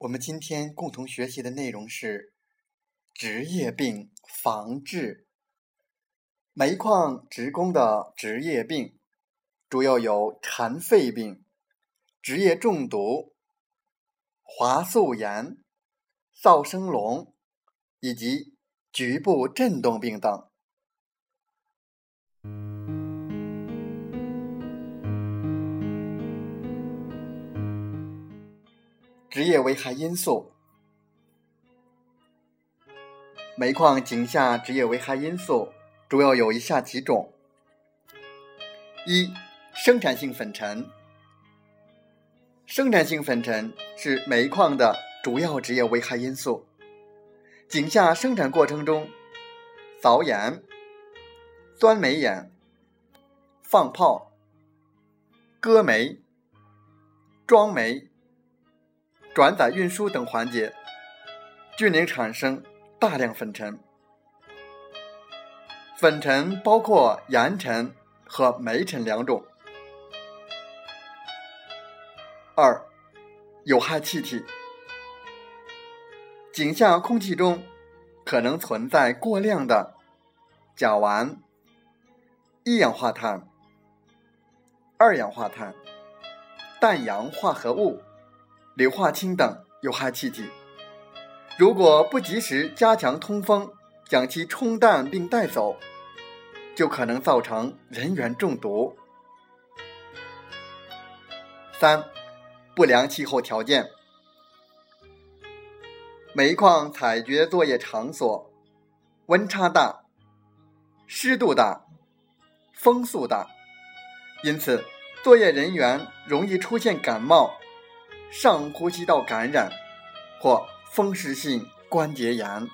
我们今天共同学习的内容是职业病防治。煤矿职工的职业病主要有尘肺病、职业中毒、滑素炎、噪声聋以及局部振动病等。职业危害因素，煤矿井下职业危害因素主要有以下几种：一、生产性粉尘。生产性粉尘是煤矿的主要职业危害因素。井下生产过程中，凿岩、钻煤眼、放炮、割煤、装煤。转载运输等环节，均能产生大量粉尘。粉尘包括盐尘和煤尘两种。二、有害气体。井下空气中可能存在过量的甲烷、一氧化碳、二氧化碳、氮氧化合物。硫化氢等有害气体，如果不及时加强通风，将其冲淡并带走，就可能造成人员中毒。三、不良气候条件。煤矿采掘作业场所温差大、湿度大、风速大，因此作业人员容易出现感冒。上呼吸道感染或风湿性关节炎。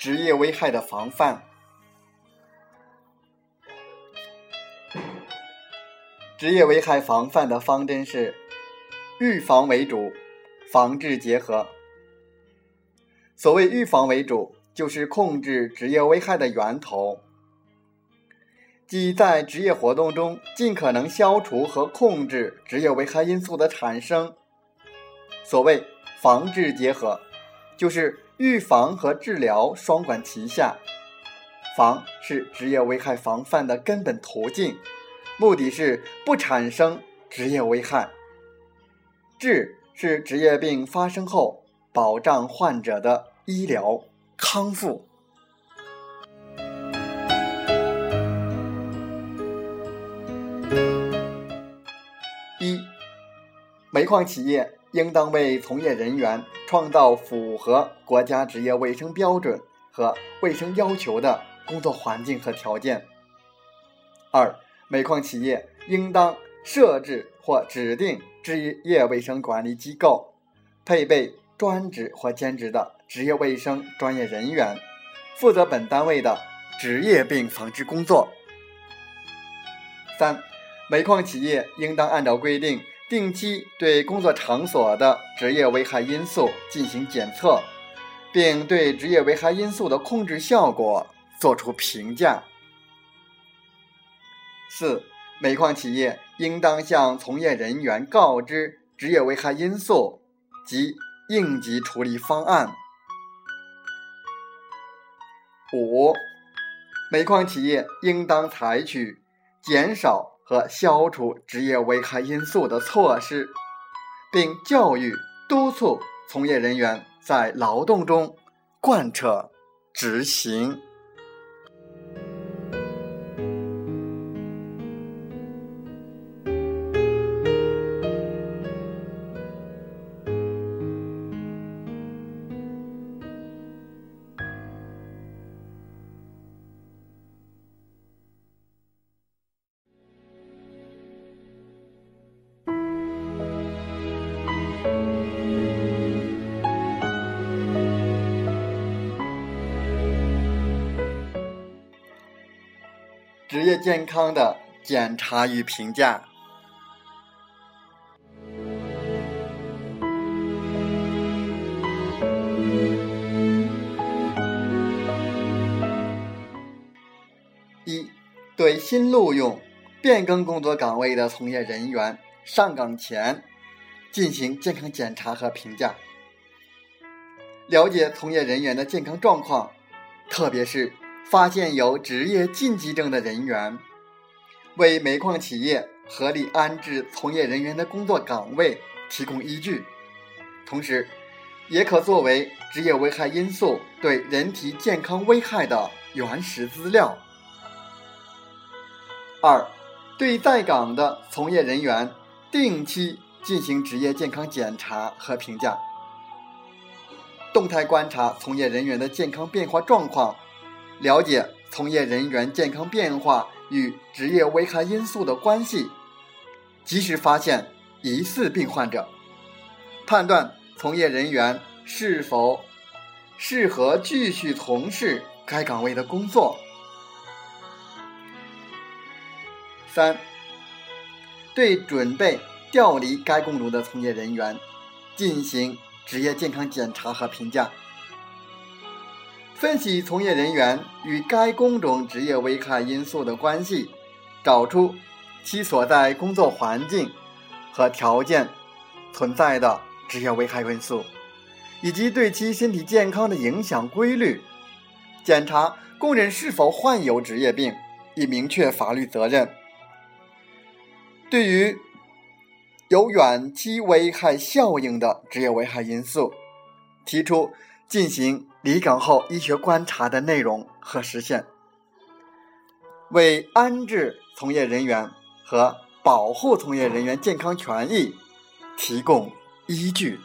职业危害的防范。职业危害防范的方针是预防为主，防治结合。所谓预防为主，就是控制职业危害的源头，即在职业活动中尽可能消除和控制职业危害因素的产生。所谓防治结合，就是。预防和治疗双管齐下，防是职业危害防范的根本途径，目的是不产生职业危害；治是职业病发生后保障患者的医疗康复。一，煤矿企业。应当为从业人员创造符合国家职业卫生标准和卫生要求的工作环境和条件。二、煤矿企业应当设置或指定职业卫生管理机构，配备专职或兼职的职业卫生专业人员，负责本单位的职业病防治工作。三、煤矿企业应当按照规定。定期对工作场所的职业危害因素进行检测，并对职业危害因素的控制效果作出评价。四、煤矿企业应当向从业人员告知职业危害因素及应急处理方案。五、煤矿企业应当采取减少。和消除职业危害因素的措施，并教育督促从业人员在劳动中贯彻执行。职业健康的检查与评价。一、对新录用、变更工作岗位的从业人员上岗前进行健康检查和评价，了解从业人员的健康状况，特别是。发现有职业禁忌症的人员，为煤矿企业合理安置从业人员的工作岗位提供依据，同时，也可作为职业危害因素对人体健康危害的原始资料。二，对在岗的从业人员定期进行职业健康检查和评价，动态观察从业人员的健康变化状况。了解从业人员健康变化与职业危害因素的关系，及时发现疑似病患者，判断从业人员是否适合继续从事该岗位的工作。三，对准备调离该工种的从业人员进行职业健康检查和评价。分析从业人员与该工种职业危害因素的关系，找出其所在工作环境和条件存在的职业危害因素，以及对其身体健康的影响规律，检查工人是否患有职业病，以明确法律责任。对于有远期危害效应的职业危害因素，提出进行。离岗后医学观察的内容和实现，为安置从业人员和保护从业人员健康权益提供依据。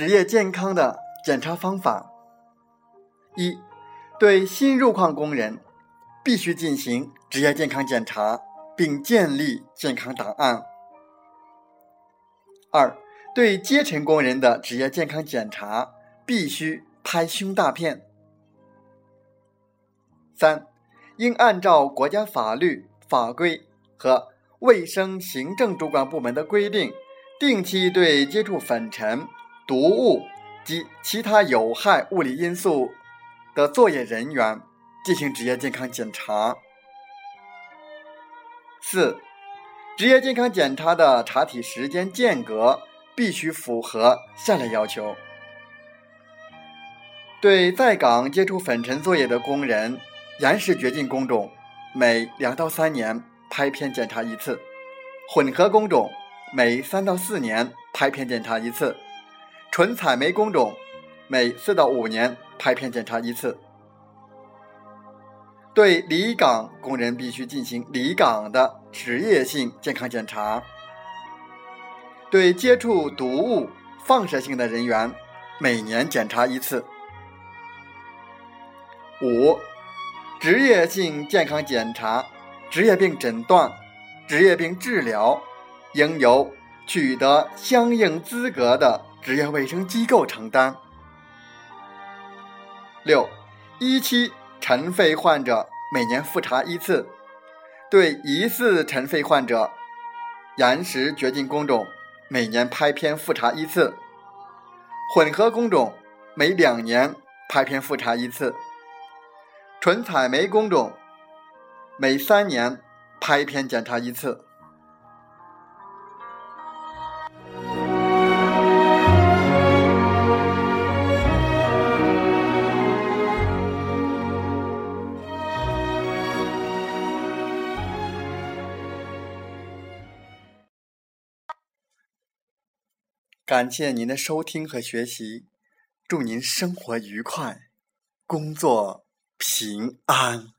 职业健康的检查方法：一、对新入矿工人必须进行职业健康检查，并建立健康档案；二、对阶层工人的职业健康检查必须拍胸大片；三、应按照国家法律法规和卫生行政主管部门的规定，定期对接触粉尘。毒物及其他有害物理因素的作业人员进行职业健康检查。四、职业健康检查的查体时间间隔必须符合下列要求：对在岗接触粉尘作业的工人，岩石掘进工种每两到三年拍片检查一次；混合工种每三到四年拍片检查一次。纯采煤工种每四到五年拍片检查一次。对离岗工人必须进行离岗的职业性健康检查。对接触毒物、放射性的人员，每年检查一次。五、职业性健康检查、职业病诊断、职业病治疗，应由取得相应资格的。职业卫生机构承担。六、一期尘肺患者每年复查一次，对疑似尘肺患者，岩石掘进工种每年拍片复查一次，混合工种每两年拍片复查一次，纯采煤工种每三年拍片检查一次。感谢您的收听和学习，祝您生活愉快，工作平安。